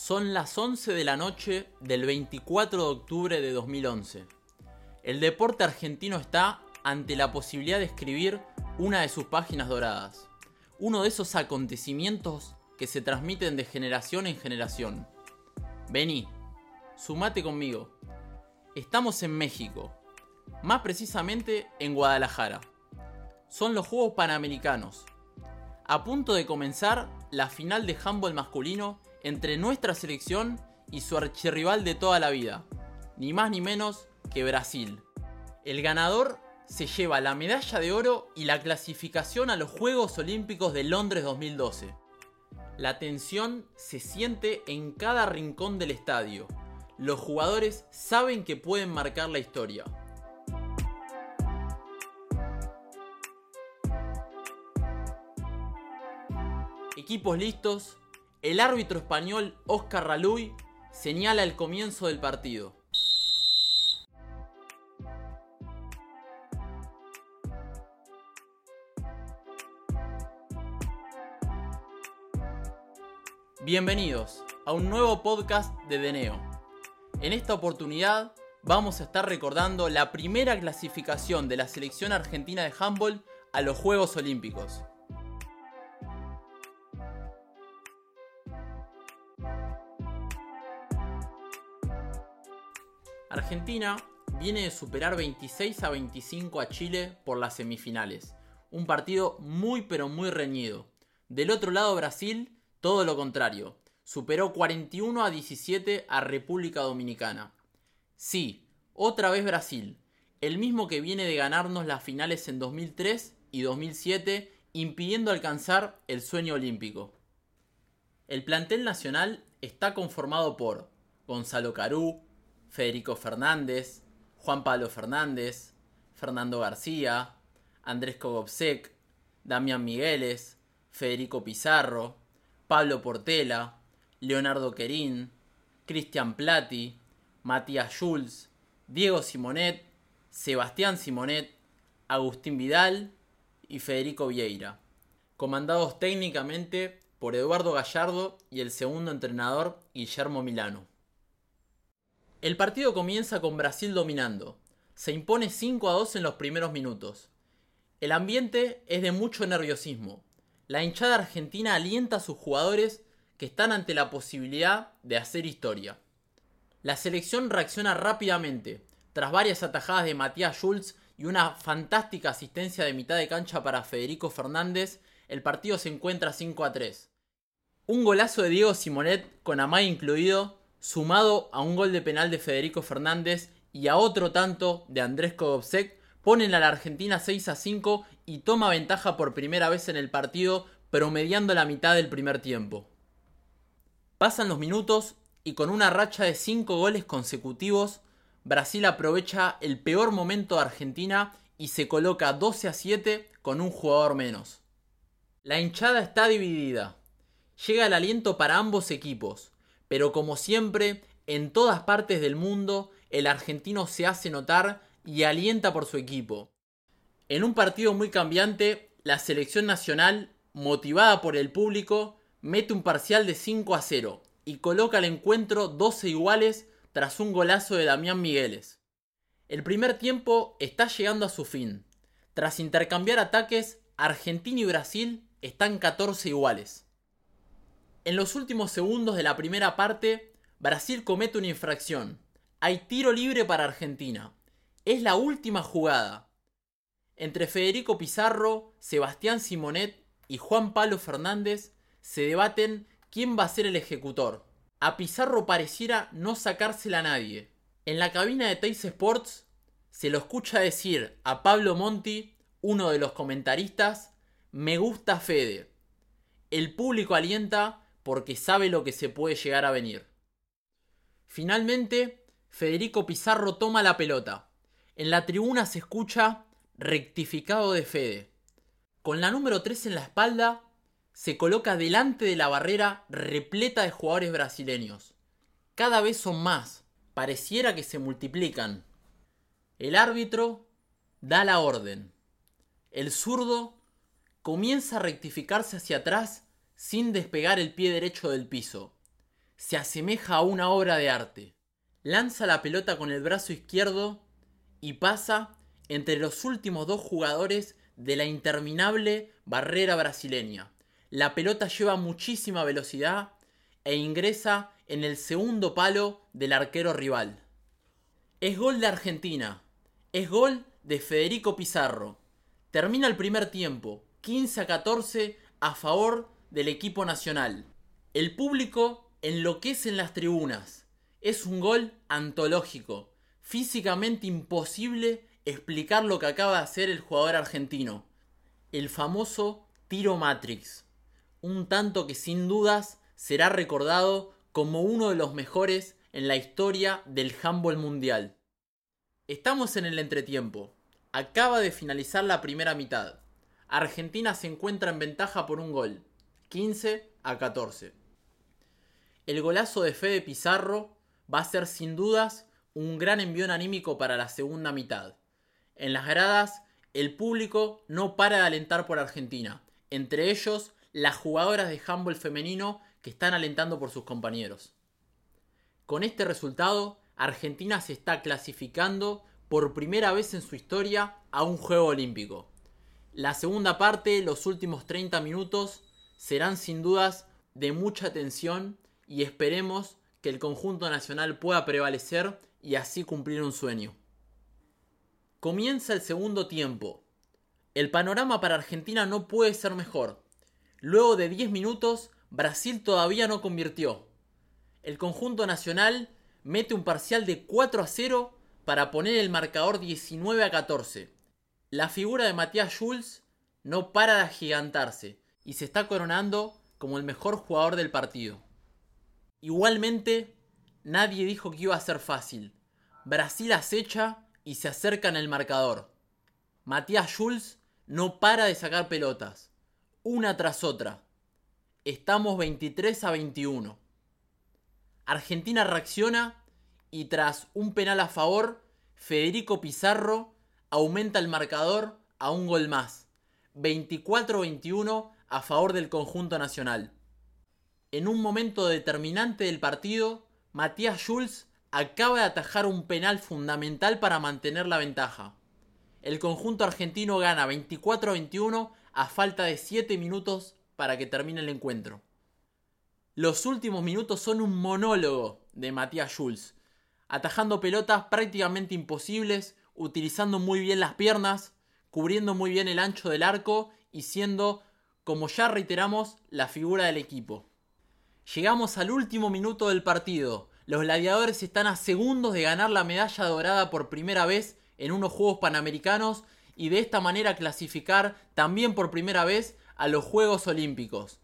Son las 11 de la noche del 24 de octubre de 2011. El deporte argentino está ante la posibilidad de escribir una de sus páginas doradas. Uno de esos acontecimientos que se transmiten de generación en generación. Vení, sumate conmigo. Estamos en México, más precisamente en Guadalajara. Son los Juegos Panamericanos. A punto de comenzar la final de handball masculino entre nuestra selección y su archirrival de toda la vida, ni más ni menos que Brasil. El ganador se lleva la medalla de oro y la clasificación a los Juegos Olímpicos de Londres 2012. La tensión se siente en cada rincón del estadio. Los jugadores saben que pueden marcar la historia. Equipos listos, el árbitro español Oscar Raluy señala el comienzo del partido. Bienvenidos a un nuevo podcast de Deneo. En esta oportunidad vamos a estar recordando la primera clasificación de la selección argentina de handball a los Juegos Olímpicos. Argentina viene de superar 26 a 25 a Chile por las semifinales. Un partido muy pero muy reñido. Del otro lado Brasil, todo lo contrario. Superó 41 a 17 a República Dominicana. Sí, otra vez Brasil. El mismo que viene de ganarnos las finales en 2003 y 2007, impidiendo alcanzar el sueño olímpico. El plantel nacional está conformado por Gonzalo Carú, Federico Fernández, Juan Pablo Fernández, Fernando García, Andrés Kogobsek, Damián Migueles, Federico Pizarro, Pablo Portela, Leonardo Querín, Cristian Plati, Matías Schulz, Diego Simonet, Sebastián Simonet, Agustín Vidal y Federico Vieira, comandados técnicamente por Eduardo Gallardo y el segundo entrenador Guillermo Milano. El partido comienza con Brasil dominando. Se impone 5 a 2 en los primeros minutos. El ambiente es de mucho nerviosismo. La hinchada argentina alienta a sus jugadores que están ante la posibilidad de hacer historia. La selección reacciona rápidamente. Tras varias atajadas de Matías Schulz y una fantástica asistencia de mitad de cancha para Federico Fernández, el partido se encuentra 5 a 3. Un golazo de Diego Simonet, con Amay incluido, sumado a un gol de penal de Federico Fernández y a otro tanto de Andrés Kogobsek, ponen a la Argentina 6 a 5 y toma ventaja por primera vez en el partido, promediando la mitad del primer tiempo. Pasan los minutos y con una racha de 5 goles consecutivos, Brasil aprovecha el peor momento de Argentina y se coloca 12 a 7 con un jugador menos. La hinchada está dividida. Llega el aliento para ambos equipos, pero como siempre, en todas partes del mundo, el argentino se hace notar y alienta por su equipo. En un partido muy cambiante, la selección nacional, motivada por el público, mete un parcial de 5 a 0 y coloca el encuentro 12 iguales tras un golazo de Damián Migueles. El primer tiempo está llegando a su fin. Tras intercambiar ataques, Argentina y Brasil están 14 iguales. En los últimos segundos de la primera parte, Brasil comete una infracción. Hay tiro libre para Argentina. Es la última jugada. Entre Federico Pizarro, Sebastián Simonet y Juan Pablo Fernández se debaten quién va a ser el ejecutor. A Pizarro pareciera no sacársela a nadie. En la cabina de Teis Sports se lo escucha decir a Pablo Monti, uno de los comentaristas, me gusta Fede. El público alienta porque sabe lo que se puede llegar a venir. Finalmente, Federico Pizarro toma la pelota. En la tribuna se escucha rectificado de Fede. Con la número 3 en la espalda, se coloca delante de la barrera repleta de jugadores brasileños. Cada vez son más, pareciera que se multiplican. El árbitro da la orden. El zurdo comienza a rectificarse hacia atrás sin despegar el pie derecho del piso. se asemeja a una obra de arte. Lanza la pelota con el brazo izquierdo y pasa entre los últimos dos jugadores de la interminable barrera brasileña. La pelota lleva muchísima velocidad e ingresa en el segundo palo del arquero rival. Es gol de Argentina. Es gol de Federico Pizarro. Termina el primer tiempo, 15 a 14 a favor del equipo nacional. El público enloquece en las tribunas. Es un gol antológico. Físicamente imposible explicar lo que acaba de hacer el jugador argentino. El famoso tiro Matrix. Un tanto que sin dudas será recordado como uno de los mejores en la historia del handball mundial. Estamos en el entretiempo. Acaba de finalizar la primera mitad. Argentina se encuentra en ventaja por un gol, 15 a 14. El golazo de Fede Pizarro va a ser sin dudas un gran envío anímico para la segunda mitad. En las gradas, el público no para de alentar por Argentina, entre ellos las jugadoras de handball femenino que están alentando por sus compañeros. Con este resultado, Argentina se está clasificando por primera vez en su historia a un Juego Olímpico. La segunda parte, los últimos 30 minutos, serán sin dudas de mucha tensión y esperemos que el conjunto nacional pueda prevalecer y así cumplir un sueño. Comienza el segundo tiempo. El panorama para Argentina no puede ser mejor. Luego de 10 minutos, Brasil todavía no convirtió. El conjunto nacional mete un parcial de 4 a 0 para poner el marcador 19 a 14. La figura de Matías Schulz no para de agigantarse y se está coronando como el mejor jugador del partido. Igualmente, nadie dijo que iba a ser fácil. Brasil acecha y se acerca en el marcador. Matías Schulz no para de sacar pelotas, una tras otra. Estamos 23 a 21. Argentina reacciona y tras un penal a favor, Federico Pizarro aumenta el marcador a un gol más. 24-21 a favor del conjunto nacional. En un momento determinante del partido, Matías Schulz acaba de atajar un penal fundamental para mantener la ventaja. El conjunto argentino gana 24-21 a falta de 7 minutos para que termine el encuentro. Los últimos minutos son un monólogo de Matías Schulz, atajando pelotas prácticamente imposibles, utilizando muy bien las piernas, cubriendo muy bien el ancho del arco y siendo, como ya reiteramos, la figura del equipo. Llegamos al último minuto del partido. Los gladiadores están a segundos de ganar la medalla dorada por primera vez en unos Juegos Panamericanos y de esta manera clasificar también por primera vez a los Juegos Olímpicos.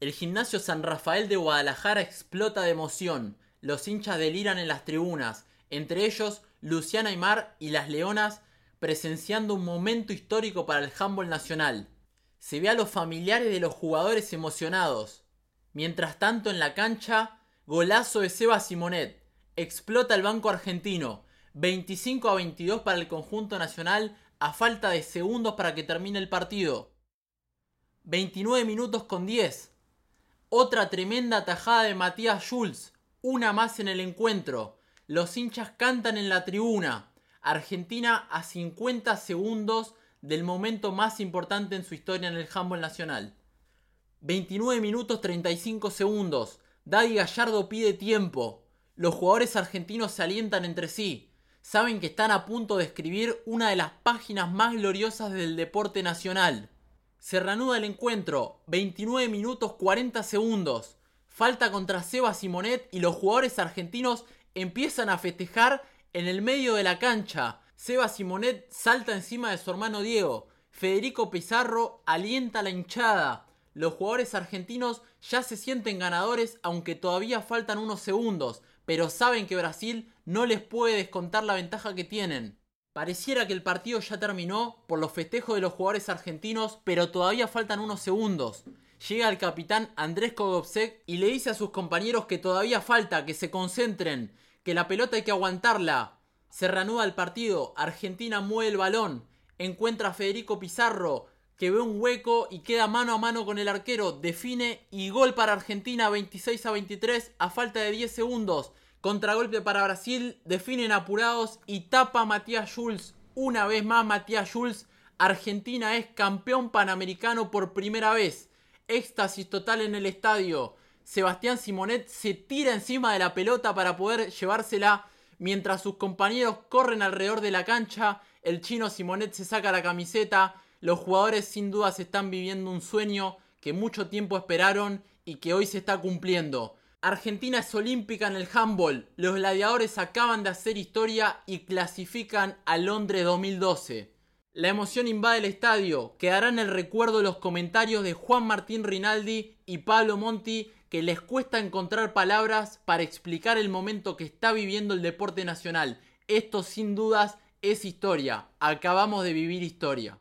El gimnasio San Rafael de Guadalajara explota de emoción. Los hinchas deliran en las tribunas, entre ellos Luciana Aymar y las Leonas presenciando un momento histórico para el handball nacional. Se ve a los familiares de los jugadores emocionados. Mientras tanto, en la cancha, golazo de Seba Simonet. Explota el banco argentino. 25 a 22 para el conjunto nacional a falta de segundos para que termine el partido. 29 minutos con 10. Otra tremenda tajada de Matías Schulz. Una más en el encuentro. Los hinchas cantan en la tribuna. Argentina a 50 segundos del momento más importante en su historia en el handball nacional. 29 minutos 35 segundos. Daddy Gallardo pide tiempo. Los jugadores argentinos se alientan entre sí. Saben que están a punto de escribir una de las páginas más gloriosas del deporte nacional. Se reanuda el encuentro. 29 minutos 40 segundos. Falta contra Seba Simonet y los jugadores argentinos empiezan a festejar en el medio de la cancha. Seba Simonet salta encima de su hermano Diego. Federico Pizarro alienta la hinchada los jugadores argentinos ya se sienten ganadores aunque todavía faltan unos segundos, pero saben que Brasil no les puede descontar la ventaja que tienen. Pareciera que el partido ya terminó por los festejos de los jugadores argentinos, pero todavía faltan unos segundos. Llega el capitán Andrés Kogobsek y le dice a sus compañeros que todavía falta, que se concentren, que la pelota hay que aguantarla. Se reanuda el partido, Argentina mueve el balón, encuentra a Federico Pizarro, que ve un hueco y queda mano a mano con el arquero, define y gol para Argentina 26 a 23 a falta de 10 segundos. Contragolpe para Brasil, definen apurados y tapa Matías Schulz. Una vez más Matías Schulz, Argentina es campeón panamericano por primera vez. Éxtasis total en el estadio. Sebastián Simonet se tira encima de la pelota para poder llevársela mientras sus compañeros corren alrededor de la cancha. El chino Simonet se saca la camiseta. Los jugadores sin dudas están viviendo un sueño que mucho tiempo esperaron y que hoy se está cumpliendo. Argentina es olímpica en el handball. Los gladiadores acaban de hacer historia y clasifican a Londres 2012. La emoción invade el estadio. Quedará en el recuerdo los comentarios de Juan Martín Rinaldi y Pablo Monti que les cuesta encontrar palabras para explicar el momento que está viviendo el deporte nacional. Esto sin dudas es historia. Acabamos de vivir historia.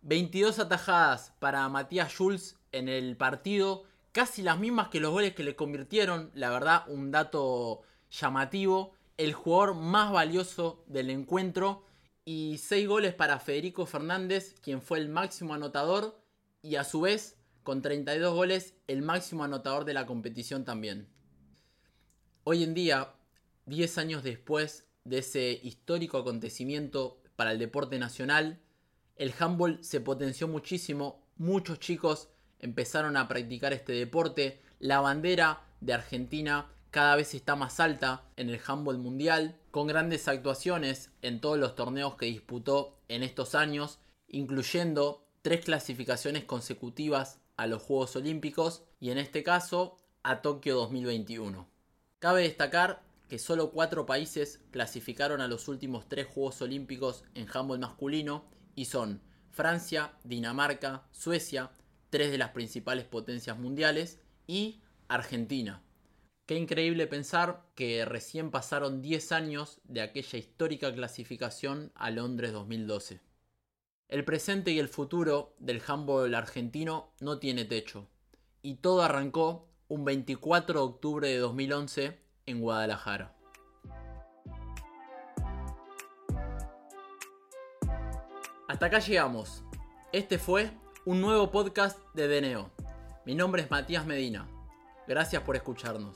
22 atajadas para Matías Schulz en el partido casi las mismas que los goles que le convirtieron, la verdad un dato llamativo, el jugador más valioso del encuentro y 6 goles para Federico Fernández, quien fue el máximo anotador y a su vez con 32 goles el máximo anotador de la competición también. Hoy en día, 10 años después de ese histórico acontecimiento para el deporte nacional, el handball se potenció muchísimo, muchos chicos empezaron a practicar este deporte. La bandera de Argentina cada vez está más alta en el handball mundial, con grandes actuaciones en todos los torneos que disputó en estos años, incluyendo tres clasificaciones consecutivas a los Juegos Olímpicos y en este caso a Tokio 2021. Cabe destacar que solo cuatro países clasificaron a los últimos tres Juegos Olímpicos en handball masculino y son Francia, Dinamarca, Suecia, tres de las principales potencias mundiales, y Argentina. Qué increíble pensar que recién pasaron 10 años de aquella histórica clasificación a Londres 2012. El presente y el futuro del handball argentino no tiene techo, y todo arrancó un 24 de octubre de 2011 en Guadalajara. Hasta acá llegamos. Este fue un nuevo podcast de Deneo. Mi nombre es Matías Medina. Gracias por escucharnos.